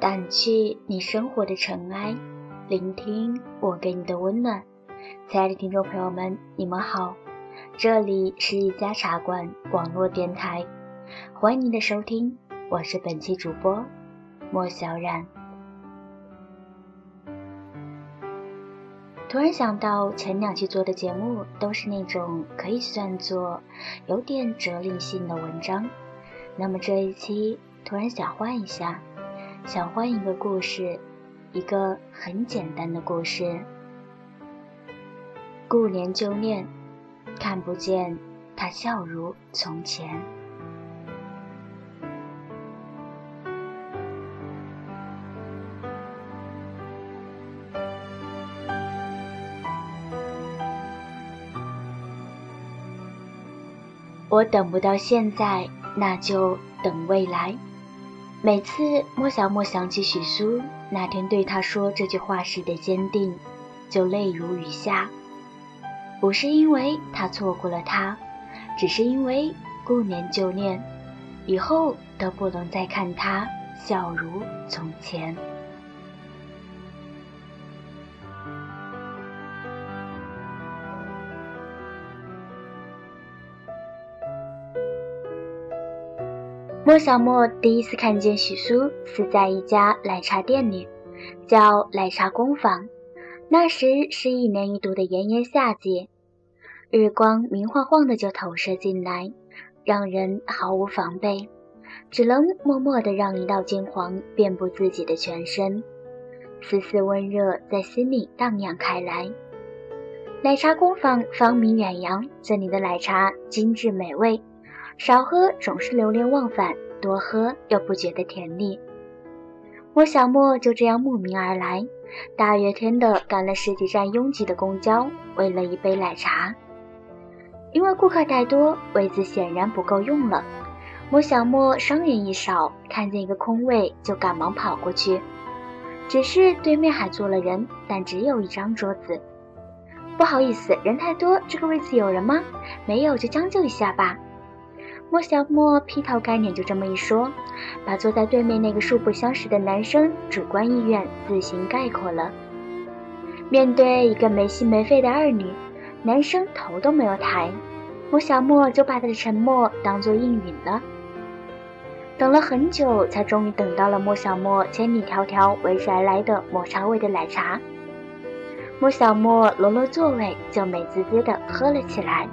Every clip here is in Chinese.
掸去你生活的尘埃，聆听我给你的温暖。亲爱的听众朋友们，你们好，这里是一家茶馆网络电台，欢迎您的收听，我是本期主播莫小冉。突然想到前两期做的节目都是那种可以算作有点哲理性的文章，那么这一期突然想换一下。想换一个故事，一个很简单的故事。顾年旧念，看不见他笑如从前。我等不到现在，那就等未来。每次莫小莫想起许苏那天对他说这句话时的坚定，就泪如雨下。不是因为他错过了他，只是因为顾念旧念，以后都不能再看他笑如从前。莫小莫第一次看见许苏是在一家奶茶店里，叫奶茶工坊。那时是一年一度的炎炎夏季，日光明晃晃的就投射进来，让人毫无防备，只能默默的让一道金黄遍布自己的全身，丝丝温热在心里荡漾开来。奶茶工坊芳名远扬，这里的奶茶精致美味。少喝总是流连忘返，多喝又不觉得甜腻。莫小莫就这样慕名而来，大热天的赶了十几站拥挤的公交，为了一杯奶茶。因为顾客太多，位子显然不够用了。莫小莫双眼一扫，看见一个空位，就赶忙跑过去。只是对面还坐了人，但只有一张桌子。不好意思，人太多，这个位子有人吗？没有就将就一下吧。莫小莫劈头盖脸就这么一说，把坐在对面那个素不相识的男生主观意愿自行概括了。面对一个没心没肺的二女，男生头都没有抬，莫小莫就把他的沉默当作应允了。等了很久，才终于等到了莫小莫千里迢迢为之而来的抹茶味的奶茶。莫小莫挪挪座位，就美滋滋地喝了起来。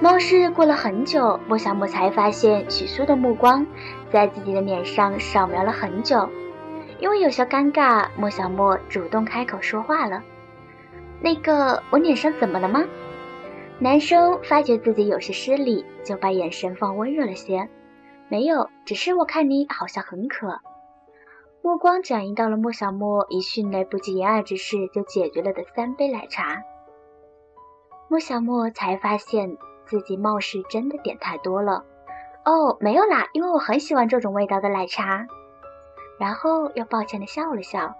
貌似过了很久，莫小莫才发现许苏的目光在自己的脸上扫描了很久。因为有些尴尬，莫小莫主动开口说话了：“那个，我脸上怎么了吗？”男生发觉自己有些失礼，就把眼神放温热了些：“没有，只是我看你好像很渴。”目光转移到了莫小莫以迅雷不及掩耳之势就解决了的三杯奶茶。莫小莫才发现。自己貌似真的点太多了，哦，没有啦，因为我很喜欢这种味道的奶茶。然后又抱歉的笑了笑，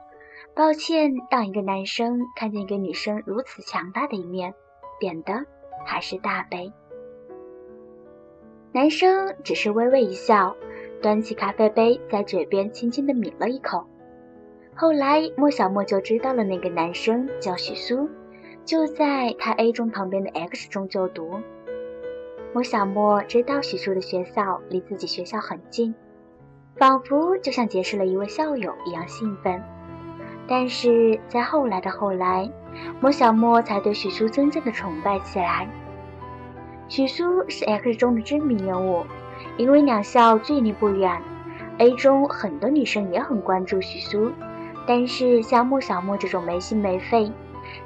抱歉让一个男生看见一个女生如此强大的一面，点的还是大杯。男生只是微微一笑，端起咖啡杯在嘴边轻轻的抿了一口。后来莫小莫就知道了，那个男生叫许苏，就在他 A 中旁边的 X 中就读。莫小莫知道许叔的学校离自己学校很近，仿佛就像结识了一位校友一样兴奋。但是在后来的后来，莫小莫才对许叔真正的崇拜起来。许叔是 X 中的知名人物，因为两校距离不远，A 中很多女生也很关注许叔。但是像莫小莫这种没心没肺，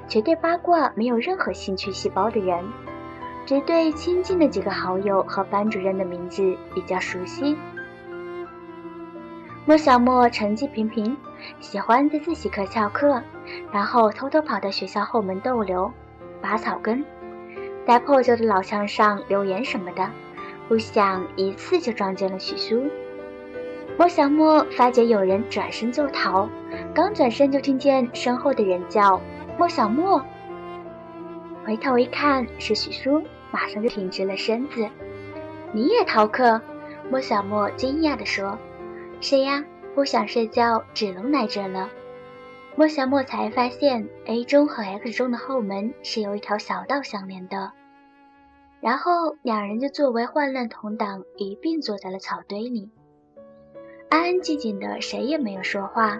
绝对八卦没有任何兴趣细胞的人。只对亲近的几个好友和班主任的名字比较熟悉。莫小莫成绩平平，喜欢在自习课翘课，然后偷偷跑到学校后门逗留、拔草根，在破旧的老墙上留言什么的。不想一次就撞见了许苏。莫小莫发觉有人转身就逃，刚转身就听见身后的人叫莫小莫。回头一看是许叔，马上就挺直了身子。你也逃课？莫小莫惊讶地说：“是呀，不想睡觉，只能来这了。莫小莫才发现，A 中和 X 中的后门是有一条小道相连的。然后两人就作为患难同党，一并坐在了草堆里，安安静静的，谁也没有说话。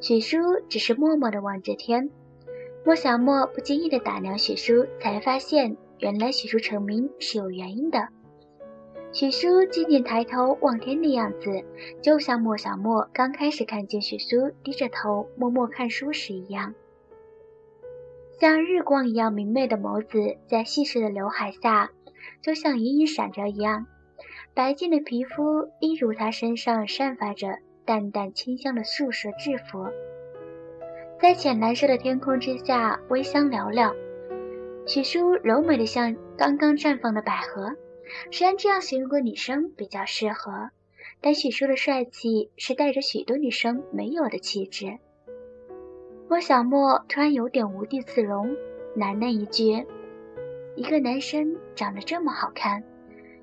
许叔只是默默地望着天。莫小莫不经意地打量许叔，才发现原来许叔成名是有原因的。许叔静静抬头望天的样子，就像莫小莫刚开始看见许叔低着头默默看书时一样。像日光一样明媚的眸子，在细碎的刘海下，就像隐隐闪着一样。白净的皮肤，一如他身上散发着淡淡清香的素色制服。在浅蓝色的天空之下，微香袅袅。许叔柔美的像刚刚绽放的百合。虽然这样形容个女生比较适合，但许叔的帅气是带着许多女生没有的气质。莫小莫突然有点无地自容，喃喃一句：“一个男生长得这么好看。”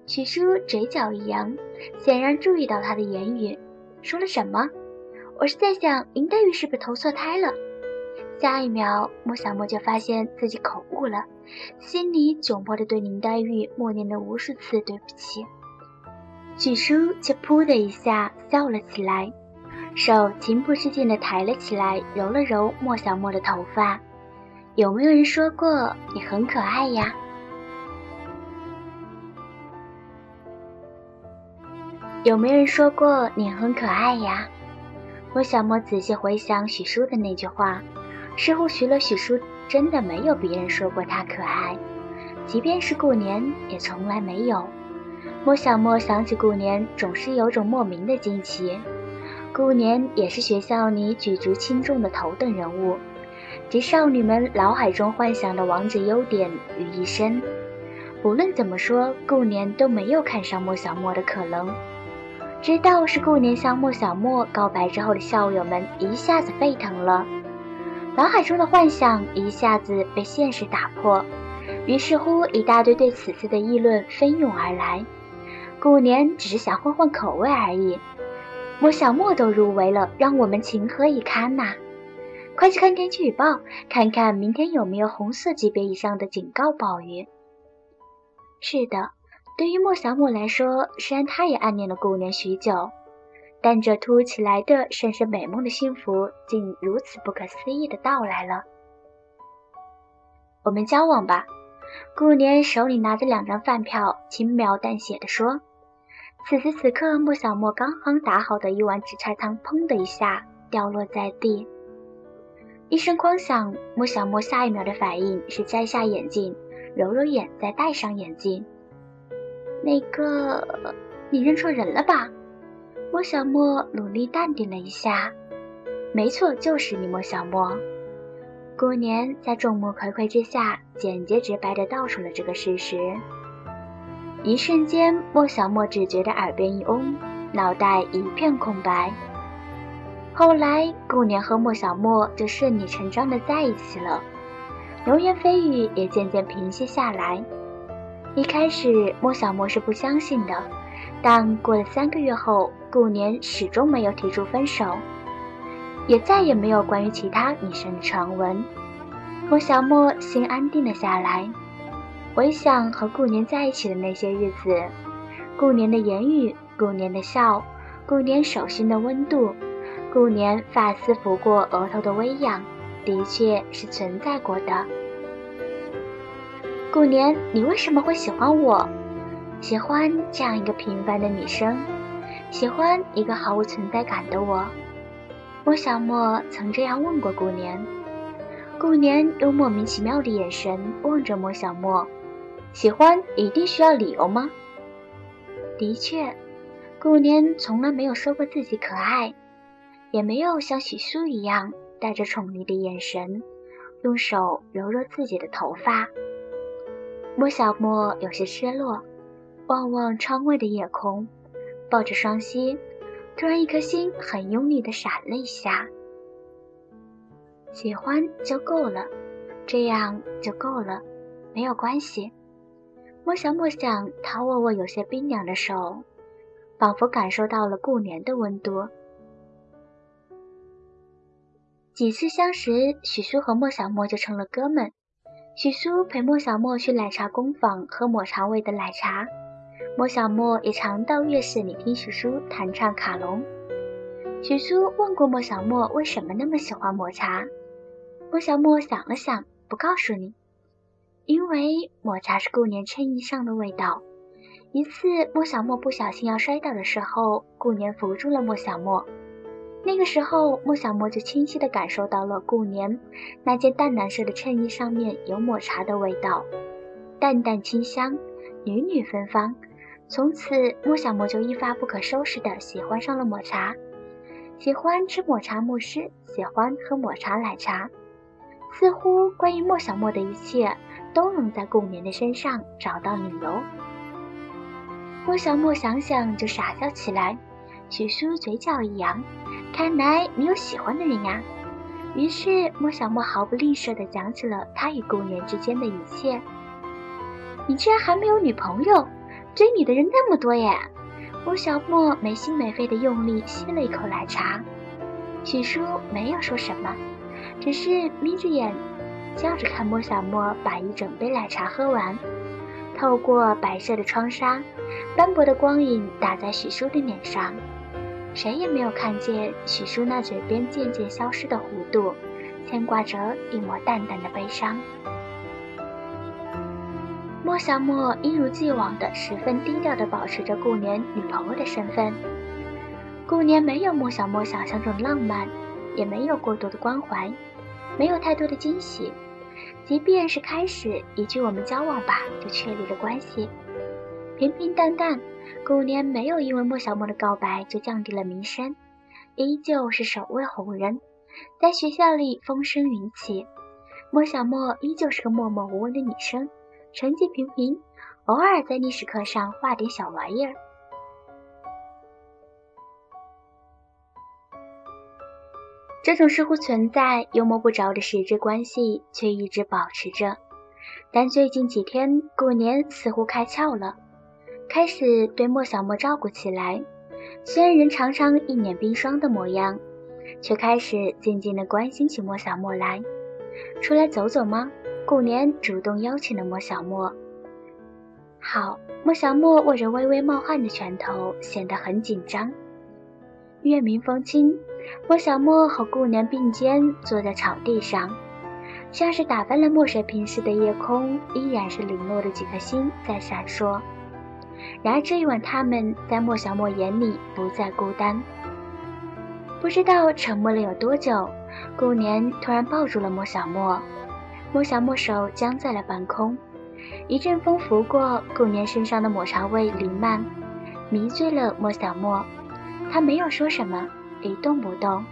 许叔嘴角一扬，显然注意到他的言语，说了什么？我是在想林黛玉是不是投错胎了？下一秒，莫小莫就发现自己口误了，心里窘迫的对林黛玉默念了无数次对不起。许叔却噗的一下笑了起来。手情不自禁地抬了起来，揉了揉莫小莫的头发。有没有人说过你很可爱呀？有没有人说过你很可爱呀？莫小莫仔细回想许叔的那句话，似乎许了许叔真的没有别人说过他可爱，即便是顾年也从来没有。莫小莫想起顾年，总是有种莫名的惊奇。顾年也是学校里举足轻重的头等人物，集少女们脑海中幻想的王子优点于一身。不论怎么说，顾年都没有看上莫小莫的可能。知道是顾年向莫小莫告白之后的校友们一下子沸腾了，脑海中的幻想一下子被现实打破。于是乎，一大堆对此次的议论蜂拥而来。顾年只是想换换口味而已。莫小莫都入围了，让我们情何以堪呐！快去看天气预报，看看明天有没有红色级别以上的警告暴雨。是的，对于莫小莫来说，虽然他也暗恋了顾年许久，但这突如其来的、深深美梦的幸福，竟如此不可思议的到来了。我们交往吧。顾年手里拿着两张饭票，轻描淡写的说。此时此刻，莫小莫刚刚打好的一碗紫菜汤，砰的一下掉落在地，一声哐响。莫小莫下一秒的反应是摘下眼镜，揉揉眼，再戴上眼镜。那个，你认错人了吧？莫小莫努力淡定了一下，没错，就是你，莫小莫。顾年在众目睽睽之下，简洁直白地道出了这个事实。一瞬间，莫小莫只觉得耳边一嗡，脑袋一片空白。后来，顾年和莫小莫就顺理成章的在一起了，流言蜚语也渐渐平息下来。一开始，莫小莫是不相信的，但过了三个月后，顾年始终没有提出分手，也再也没有关于其他女生的传闻。莫小莫心安定了下来。回想和顾年在一起的那些日子，顾年的言语，顾年的笑，顾年手心的温度，顾年发丝拂过额头的微痒，的确是存在过的。顾年，你为什么会喜欢我？喜欢这样一个平凡的女生，喜欢一个毫无存在感的我。莫小莫曾这样问过顾年，顾年用莫名其妙的眼神望着莫小莫。喜欢一定需要理由吗？的确，顾年从来没有说过自己可爱，也没有像许叔一样带着宠溺的眼神，用手揉揉自己的头发。莫小莫有些失落，望望窗外的夜空，抱着双膝，突然一颗心很用力的闪了一下。喜欢就够了，这样就够了，没有关系。莫想莫想，他握握有些冰凉的手，仿佛感受到了过年的温度。几次相识，许叔和莫小莫就成了哥们。许叔陪莫小莫去奶茶工坊喝抹茶味的奶茶，莫小莫也常到乐室里听许叔弹唱卡农。许叔问过莫小莫为什么那么喜欢抹茶，莫小莫想了想，不告诉你，因为抹茶是顾年衬衣上的味道。一次，莫小莫不小心要摔倒的时候，顾年扶住了莫小莫。那个时候，莫小莫就清晰地感受到了顾年那件淡蓝色的衬衣上面有抹茶的味道，淡淡清香，缕缕芬芳。从此，莫小莫就一发不可收拾地喜欢上了抹茶，喜欢吃抹茶慕斯，喜欢喝抹茶奶茶。似乎关于莫小莫的一切都能在顾年的身上找到理由。莫小莫想想就傻笑起来，许叔嘴角一扬。看来你有喜欢的人呀。于是莫小莫毫不吝啬地讲起了他与顾年之间的一切。你居然还没有女朋友？追你的人那么多耶！莫小莫没心没肺地用力吸了一口奶茶。许叔没有说什么，只是眯着眼，笑着看莫小莫把一整杯奶茶喝完。透过白色的窗纱，斑驳的光影打在许叔的脸上。谁也没有看见许叔那嘴边渐渐消失的弧度，牵挂着一抹淡淡的悲伤。莫小莫一如既往的十分低调的保持着顾年女朋友的身份。顾年没有莫小莫想象中的浪漫，也没有过多的关怀，没有太多的惊喜。即便是开始一句“我们交往吧”就确立了关系，平平淡淡。顾年没有因为莫小莫的告白就降低了名声，依旧是首位红人，在学校里风生云起。莫小莫依旧是个默默无闻的女生，成绩平平，偶尔在历史课上画点小玩意儿。这种似乎存在又摸不着的实质关系，却一直保持着。但最近几天，顾年似乎开窍了。开始对莫小莫照顾起来，虽然人常常一脸冰霜的模样，却开始渐渐的关心起莫小莫来。出来走走吗？顾年主动邀请了莫小莫。好，莫小莫握着微微冒汗的拳头，显得很紧张。月明风轻，莫小莫和顾年并肩坐在草地上，像是打翻了墨水瓶似的夜空，依然是零落的几颗星在闪烁。然而这一晚，他们在莫小莫眼里不再孤单。不知道沉默了有多久，顾年突然抱住了莫小莫，莫小莫手僵在了半空。一阵风拂过，顾年身上的抹茶味弥漫，迷醉了莫小莫。他没有说什么，一动不动，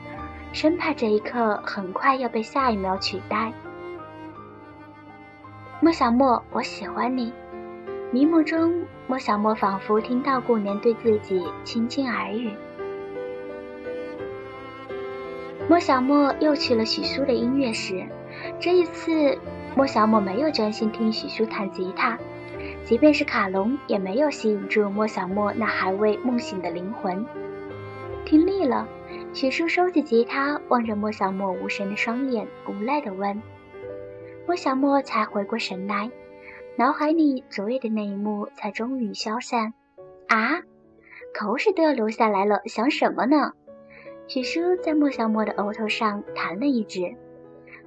生怕这一刻很快要被下一秒取代。莫小莫，我喜欢你。迷梦中，莫小莫仿佛听到顾年对自己轻轻耳语。莫小莫又去了许叔的音乐室，这一次，莫小莫没有专心听许叔弹吉他，即便是卡农也没有吸引住莫小莫那还未梦醒的灵魂。听腻了，许叔收起吉他，望着莫小莫无神的双眼，无奈地问：“莫小莫才回过神来。”脑海里昨夜的那一幕才终于消散，啊，口水都要流下来了，想什么呢？许叔在莫小莫的额头上弹了一指，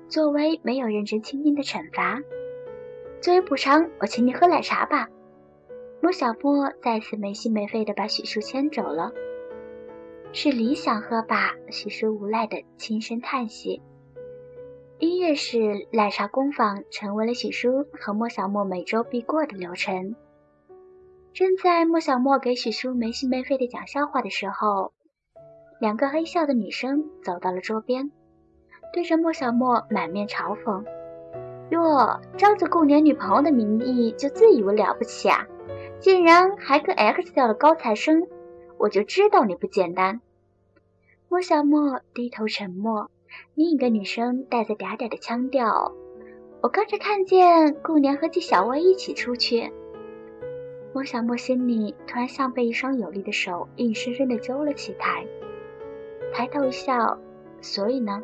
作为没有认真倾听的惩罚。作为补偿，我请你喝奶茶吧。莫小莫再次没心没肺地把许叔牵走了。是理想喝吧？许叔无奈的轻声叹息。音乐室奶茶工坊成为了许叔和莫小莫每周必过的流程。正在莫小莫给许叔没心没肺的讲笑话的时候，两个黑笑的女生走到了桌边，对着莫小莫满面嘲讽：“哟，仗着顾年女朋友的名义就自以为了不起啊？竟然还跟 X 校的高材生，我就知道你不简单。”莫小莫低头沉默。另一个女生带着嗲嗲的腔调：“我刚才看见顾年和纪小薇一起出去。”莫小莫心里突然像被一双有力的手硬生生地揪了起来，抬头一笑，所以呢，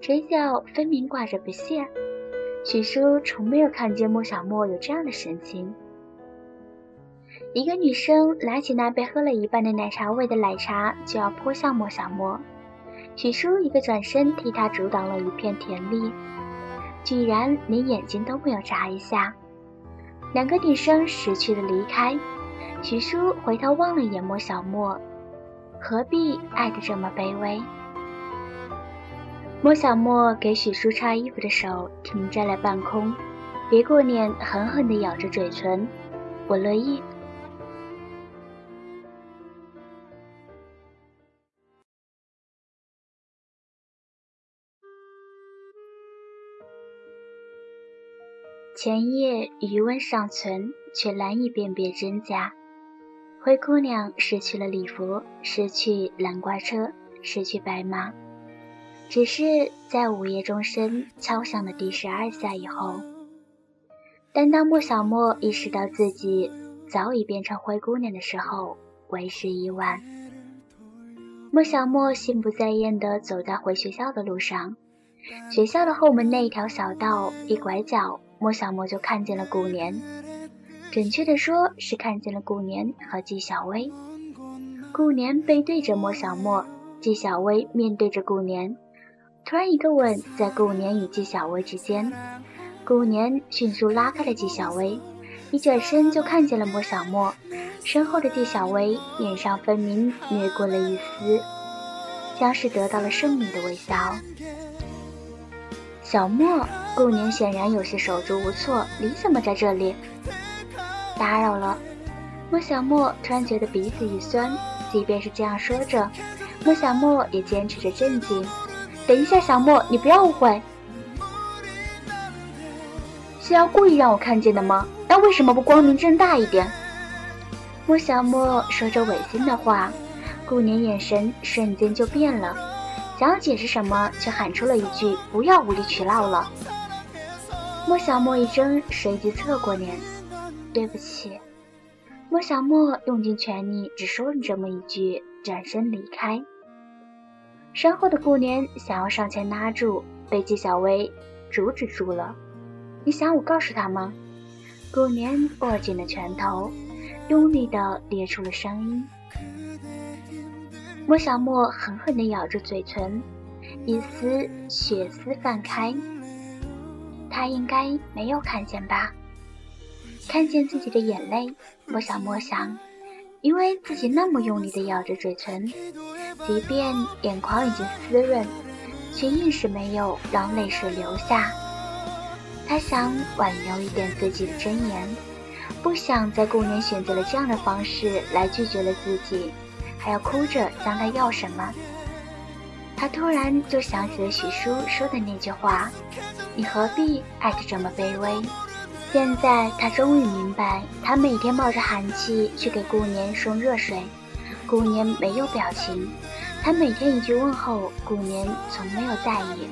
嘴角分明挂着不屑。许叔从没有看见莫小莫有这样的神情。一个女生拿起那杯喝了一半的奶茶味的奶茶，就要泼向莫小莫。许叔一个转身，替她阻挡了一片甜蜜，居然连眼睛都没有眨一下。两个女生识趣的离开，许叔回头望了眼莫小莫，何必爱得这么卑微？莫小莫给许叔擦衣服的手停在了半空，别过脸，狠狠地咬着嘴唇。我乐意。前夜余温尚存，却难以辨别真假。灰姑娘失去了礼服，失去南瓜车，失去白马。只是在午夜钟声敲响了第十二下以后，但当莫小莫意识到自己早已变成灰姑娘的时候，为时已晚。莫小莫心不在焉地走在回学校的路上，学校的后门那一条小道，一拐角。莫小莫就看见了顾年，准确的说是看见了顾年和纪晓薇。顾年背对着莫小莫，纪晓薇面对着顾年。突然一个吻在顾年与纪晓薇之间，顾年迅速拉开了纪晓薇，一转身就看见了莫小莫，身后的纪晓薇脸上分明掠过了一丝，像是得到了胜利的微笑。小莫，顾年显然有些手足无措。你怎么在这里？打扰了。莫小莫突然觉得鼻子一酸，即便是这样说着，莫小莫也坚持着镇静。等一下，小莫，你不要误会，是要故意让我看见的吗？那为什么不光明正大一点？莫小莫说着违心的话，顾年眼神瞬间就变了。想要解释什么，却喊出了一句：“不要无理取闹了。”莫小莫一怔，随即侧过脸：“对不起。”莫小莫用尽全力，只说了这么一句，转身离开。身后的顾年想要上前拉住，被纪晓薇阻止住了。“你想我告诉他吗？”顾年握紧了拳头，用力地咧出了声音。莫小莫狠狠地咬着嘴唇，一丝血丝泛开。他应该没有看见吧？看见自己的眼泪，莫小莫想，因为自己那么用力地咬着嘴唇，即便眼眶已经湿润，却硬是没有让泪水流下。他想挽留一点自己的尊严，不想在顾年选择了这样的方式来拒绝了自己。还要哭着向他要什么？他突然就想起了许叔说的那句话：“你何必爱得这么卑微？”现在他终于明白，他每天冒着寒气去给顾年送热水，顾年没有表情；他每天一句问候，顾年从没有在意。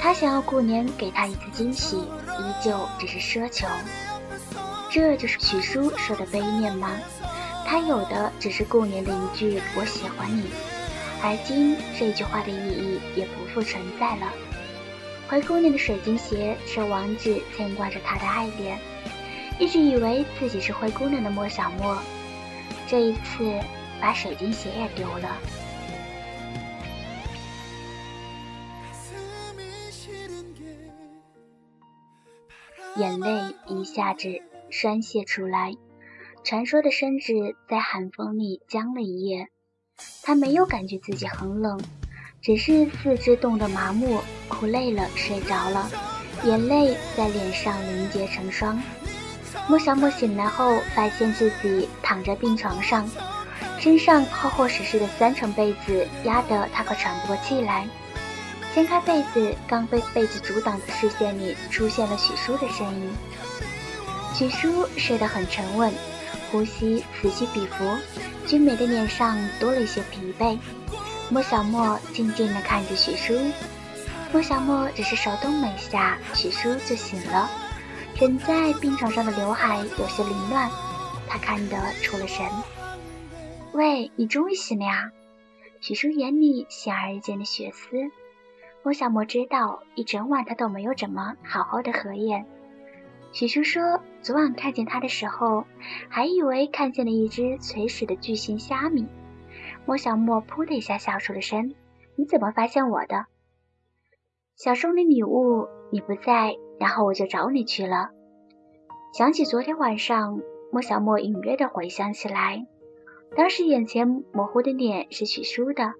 他想要顾年给他一次惊喜，依旧只是奢求。这就是许叔说的悲念吗？他有的只是顾年的一句“我喜欢你”，而今这句话的意义也不复存在了。灰姑娘的水晶鞋是王子牵挂着她的爱恋，一直以为自己是灰姑娘的莫小莫，这一次把水晶鞋也丢了，眼泪一下子宣泄出来。传说的身子在寒风里僵了一夜，他没有感觉自己很冷，只是四肢冻得麻木，哭累了睡着了，眼泪在脸上凝结成霜。莫小莫醒来后，发现自己躺在病床上，身上厚厚实实的三层被子压得他快喘不过气来。掀开被子，刚被被子阻挡的视线里出现了许叔的身影。许叔睡得很沉稳。呼吸此起彼伏，俊美的脸上多了一些疲惫。莫小莫静静地看着许叔，莫小莫只是手动了一下，许叔就醒了。枕在病床上的刘海有些凌乱，他看得出了神。喂，你终于醒了呀？许叔眼里显而易见的血丝。莫小莫知道，一整晚他都没有怎么好好的合眼。许叔说，昨晚看见他的时候，还以为看见了一只垂死的巨型虾米。莫小莫噗的一下笑出了声。你怎么发现我的？小送的礼物你不在，然后我就找你去了。想起昨天晚上，莫小莫隐约的回想起来，当时眼前模糊的脸是许叔的，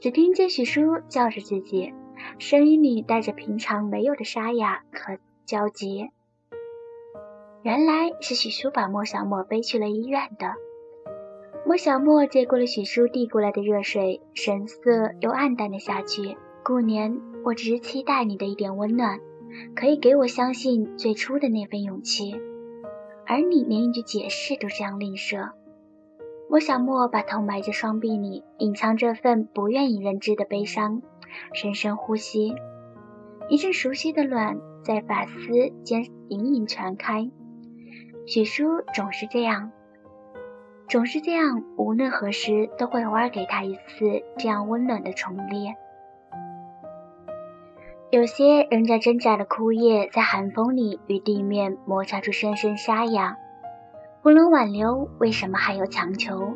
只听见许叔叫着自己，声音里带着平常没有的沙哑和焦急。原来是许叔把莫小莫背去了医院的。莫小莫接过了许叔递过来的热水，神色又暗淡了下去。顾年，我只是期待你的一点温暖，可以给我相信最初的那份勇气，而你连一句解释都这样吝啬。莫小莫把头埋在双臂里，隐藏这份不愿意人知的悲伤，深深呼吸，一阵熟悉的暖在发丝间隐隐传开。许叔总是这样。总是这样，无论何时都会偶尔给他一次这样温暖的宠溺。有些仍在挣扎的枯叶，在寒风里与地面摩擦出声声沙哑。不能挽留，为什么还要强求？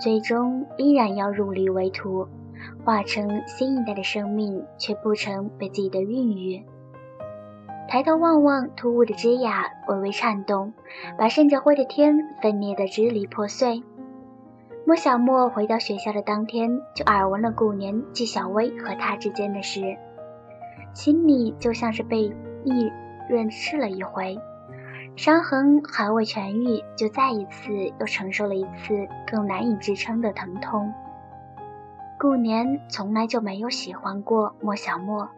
最终依然要入力为土，化成新一代的生命，却不曾被自己的孕育。抬头望望突兀的枝桠，微微颤动，把渗着灰的天分裂得支离破碎。莫小莫回到学校的当天，就耳闻了顾年纪小薇和他之间的事，心里就像是被利刃刺了一回，伤痕还未痊愈，就再一次又承受了一次更难以支撑的疼痛。顾年从来就没有喜欢过莫小莫。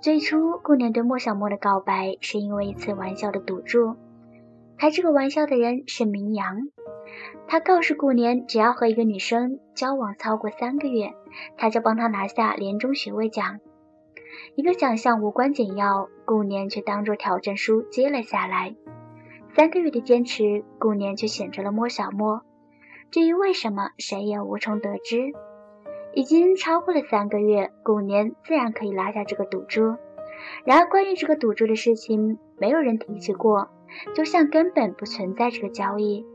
最初，顾年对莫小莫的告白是因为一次玩笑的赌注。开这个玩笑的人是明阳，他告诉顾年，只要和一个女生交往超过三个月，他就帮他拿下年终学位奖。一个奖项无关紧要，顾年却当做挑战书接了下来。三个月的坚持，顾年却选择了莫小莫。至于为什么，谁也无从得知。已经超过了三个月，顾年自然可以拿下这个赌注。然而，关于这个赌注的事情，没有人提起过，就像根本不存在这个交易。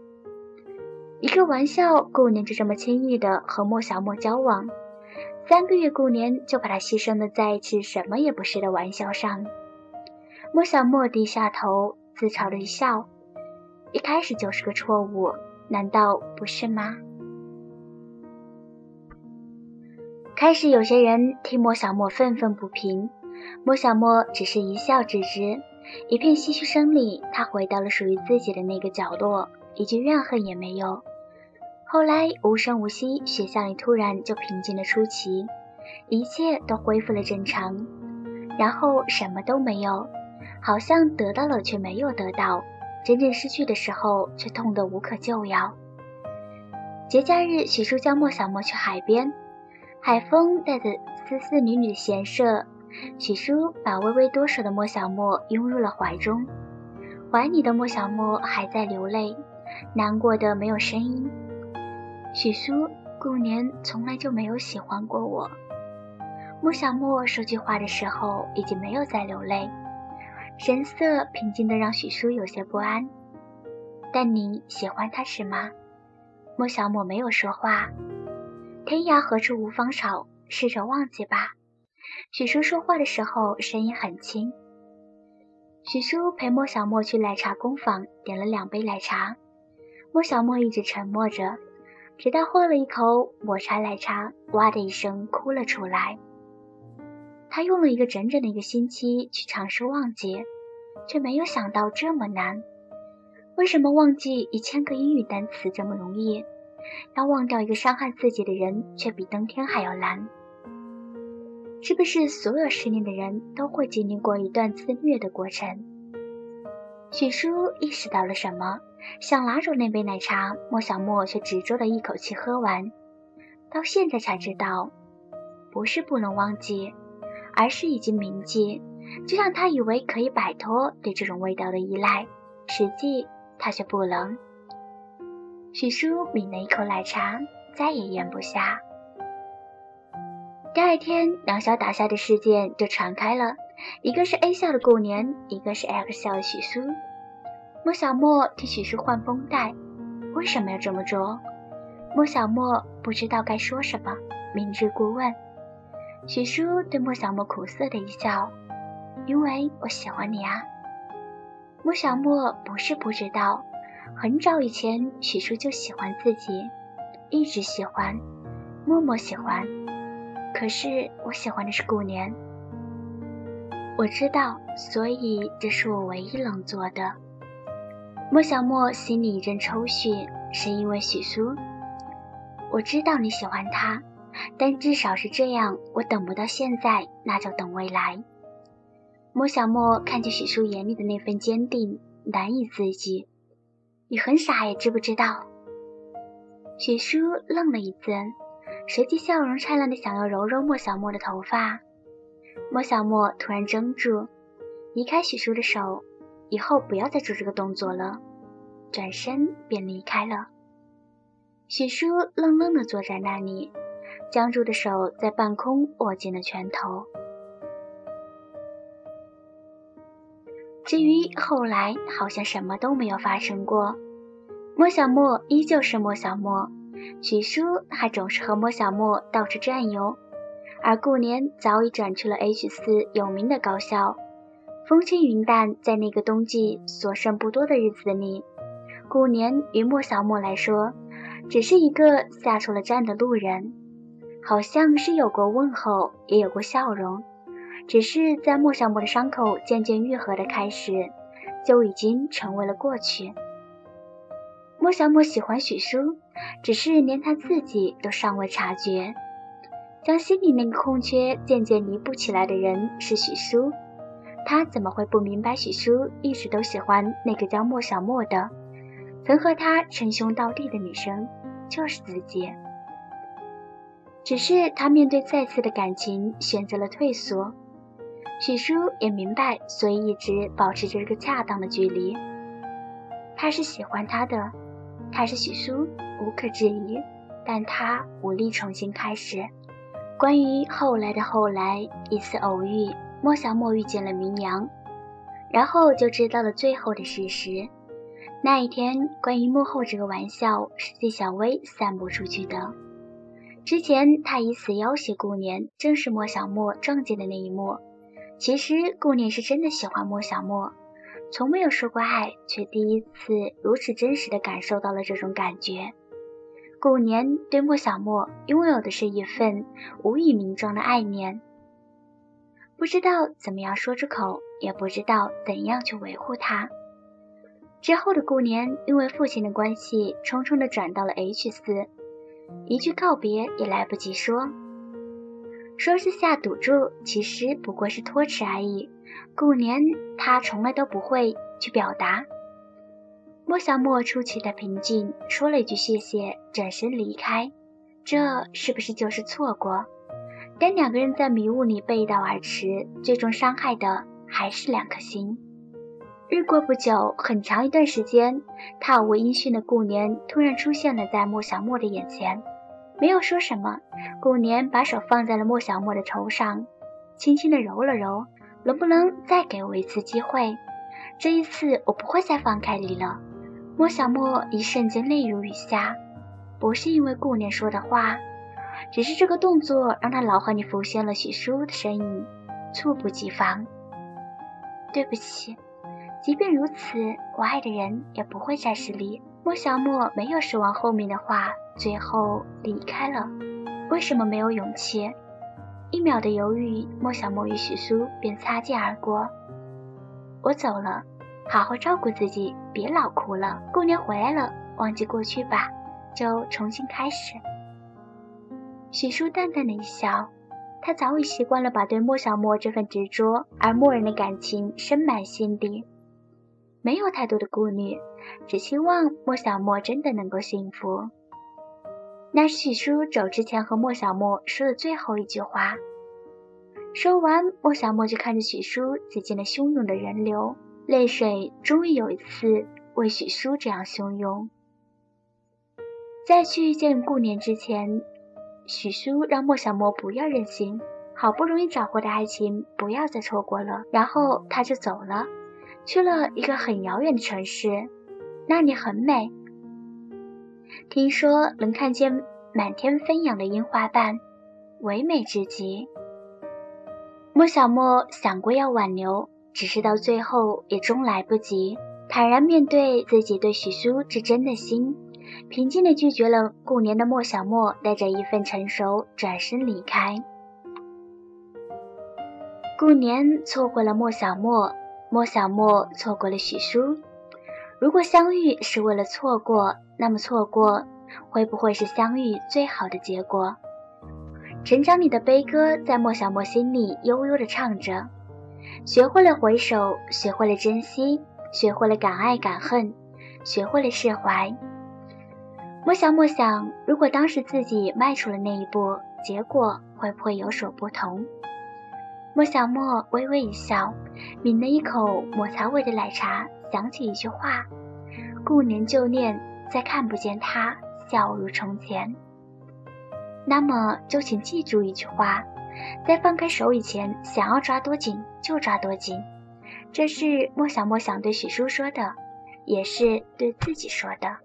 一个玩笑，顾年就这么轻易的和莫小莫交往，三个月，顾年就把他牺牲的在一次什么也不是的玩笑上。莫小莫低下头，自嘲的一笑，一开始就是个错误，难道不是吗？开始，有些人替莫小莫愤愤不平，莫小莫只是一笑置之。一片唏嘘声里，他回到了属于自己的那个角落，一句怨恨也没有。后来无声无息，学校里突然就平静了出奇，一切都恢复了正常。然后什么都没有，好像得到了却没有得到，真正失去的时候却痛得无可救药。节假日，许叔叫莫小莫去海边。海风带着丝丝缕缕的咸涩，许叔把微微哆嗦的莫小莫拥入了怀中，怀里的莫小莫还在流泪，难过的没有声音。许叔，顾年从来就没有喜欢过我。莫小莫说句话的时候已经没有再流泪，神色平静的让许叔有些不安。但你喜欢他是吗？莫小莫没有说话。天涯何处无芳草，试着忘记吧。许叔说话的时候声音很轻。许叔陪莫小莫去奶茶工坊，点了两杯奶茶。莫小莫一直沉默着，直到喝了一口抹茶奶茶，哇的一声哭了出来。他用了一个整整的一个星期去尝试忘记，却没有想到这么难。为什么忘记一千个英语单词这么容易？要忘掉一个伤害自己的人，却比登天还要难。是不是所有失恋的人都会经历过一段自虐的过程？许叔意识到了什么，想拿走那杯奶茶，莫小莫却执着的一口气喝完。到现在才知道，不是不能忘记，而是已经铭记。就像他以为可以摆脱对这种味道的依赖，实际他却不能。许叔抿了一口奶茶，再也咽不下。第二天，两小打架的事件就传开了，一个是 A 校的顾年，一个是 X 校的许叔。莫小莫替许叔换绷带，为什么要这么做？莫小莫不知道该说什么，明知故问。许叔对莫小莫苦涩的一笑：“因为我喜欢你啊。”莫小莫不是不知道，很早以前许叔就喜欢自己，一直喜欢，默默喜欢。可是我喜欢的是顾年，我知道，所以这是我唯一能做的。莫小莫心里一阵抽搐，是因为许叔。我知道你喜欢他。但至少是这样，我等不到现在，那就等未来。莫小莫看见许叔眼里的那份坚定，难以自己。你很傻也知不知道？许叔愣了一阵，随即笑容灿烂的想要揉揉莫小莫的头发。莫小莫突然怔住，离开许叔的手，以后不要再做这个动作了，转身便离开了。许叔愣愣的坐在那里。僵住的手在半空握紧了拳头。至于后来，好像什么都没有发生过。莫小莫依旧是莫小莫，许叔还总是和莫小莫到处转悠，而顾年早已转去了 H 四有名的高校。风轻云淡，在那个冬季所剩不多的日子里，顾年于莫小莫来说，只是一个下错了站的路人。好像是有过问候，也有过笑容，只是在莫小莫的伤口渐渐愈合的开始，就已经成为了过去。莫小莫喜欢许叔，只是连他自己都尚未察觉，将心里那个空缺渐渐弥补起来的人是许叔，他怎么会不明白许叔一直都喜欢那个叫莫小莫的，曾和他称兄道弟的女生，就是自己。只是他面对再次的感情，选择了退缩。许叔也明白，所以一直保持着这个恰当的距离。他是喜欢他的，他是许叔，无可置疑。但他无力重新开始。关于后来的后来，一次偶遇，莫小莫遇见了明阳，然后就知道了最后的事实。那一天，关于幕后这个玩笑是季小薇散播出去的。之前他以此要挟顾年，正是莫小莫撞见的那一幕。其实顾年是真的喜欢莫小莫，从没有说过爱，却第一次如此真实的感受到了这种感觉。顾年对莫小莫拥有的是一份无以名状的爱念，不知道怎么样说出口，也不知道怎样去维护他。之后的顾年因为父亲的关系，匆匆的转到了 H 四。一句告别也来不及说，说是下赌注，其实不过是托词而已。顾年他从来都不会去表达。莫小莫出奇的平静，说了一句谢谢，转身离开。这是不是就是错过？等两个人在迷雾里背道而驰，最终伤害的还是两颗心。日过不久，很长一段时间，杳无音讯的顾年突然出现了在莫小莫的眼前，没有说什么。顾年把手放在了莫小莫的头上，轻轻的揉了揉，能不能再给我一次机会？这一次我不会再放开你了。莫小莫一瞬间泪如雨下，不是因为顾年说的话，只是这个动作让他脑海里浮现了许叔的身影，猝不及防。对不起。即便如此，我爱的人也不会再是你。莫小莫没有说完后面的话，最后离开了。为什么没有勇气？一秒的犹豫，莫小莫与许叔便擦肩而过。我走了，好好照顾自己，别老哭了。过年回来了，忘记过去吧，就重新开始。许叔淡淡的一笑，他早已习惯了把对莫小莫这份执着而漠然的感情深埋心底。没有太多的顾虑，只希望莫小莫真的能够幸福。那是许叔走之前和莫小莫说的最后一句话。说完，莫小莫就看着许叔挤进了汹涌的人流，泪水终于有一次为许叔这样汹涌。在去见顾年之前，许叔让莫小莫不要任性，好不容易找回的爱情不要再错过了。然后他就走了，去了一个很遥远的城市，那里很美，听说能看见满天飞扬的樱花瓣，唯美至极。莫小莫想过要挽留，只是到最后也终来不及。坦然面对自己对许叔之真的心，平静地拒绝了顾年的莫小莫，带着一份成熟转身离开。顾年错过了莫小莫，莫小莫错过了许叔。如果相遇是为了错过，那么错过会不会是相遇最好的结果？成长里的悲歌在莫小莫心里悠悠地唱着，学会了回首，学会了珍惜，学会了敢爱敢恨，学会了释怀。莫小莫想，如果当时自己迈出了那一步，结果会不会有所不同？莫小莫微微一笑，抿了一口抹茶味的奶茶，想起一句话：故年旧念，再看不见他笑如从前。那么就请记住一句话：在放开手以前，想要抓多紧就抓多紧。这是莫小莫想对许叔说的，也是对自己说的。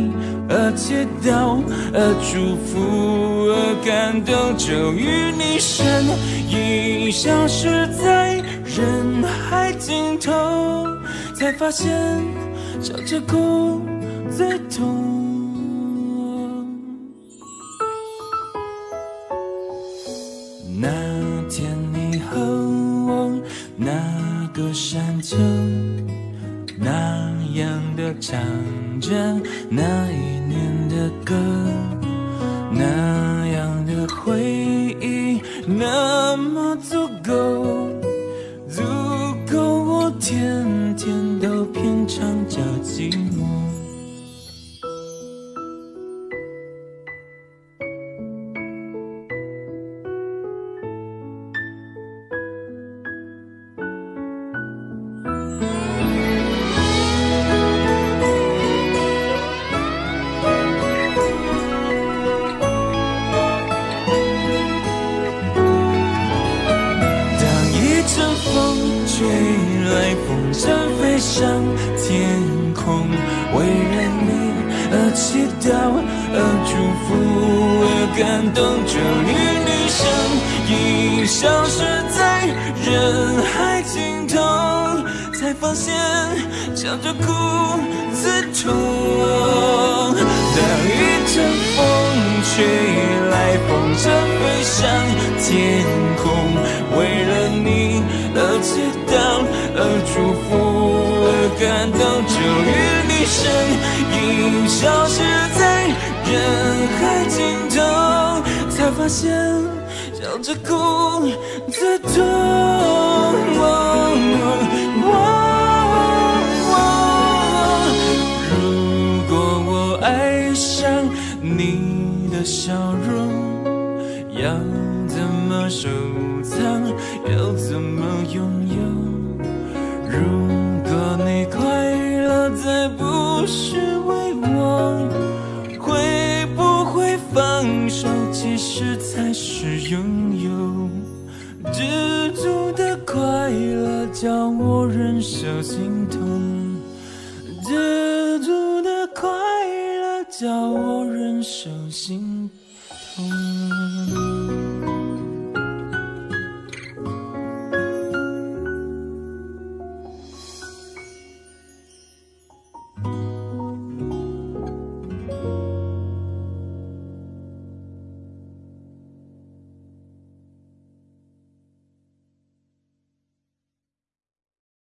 而祈祷，而祝福，而感动，终于你身影消失在。人海尽头，才发现笑着哭最痛。天天都品尝着寂寞。发现笑着哭最痛如果我爱上你的笑快乐，叫我忍受心痛。知足的快乐，叫我忍受心。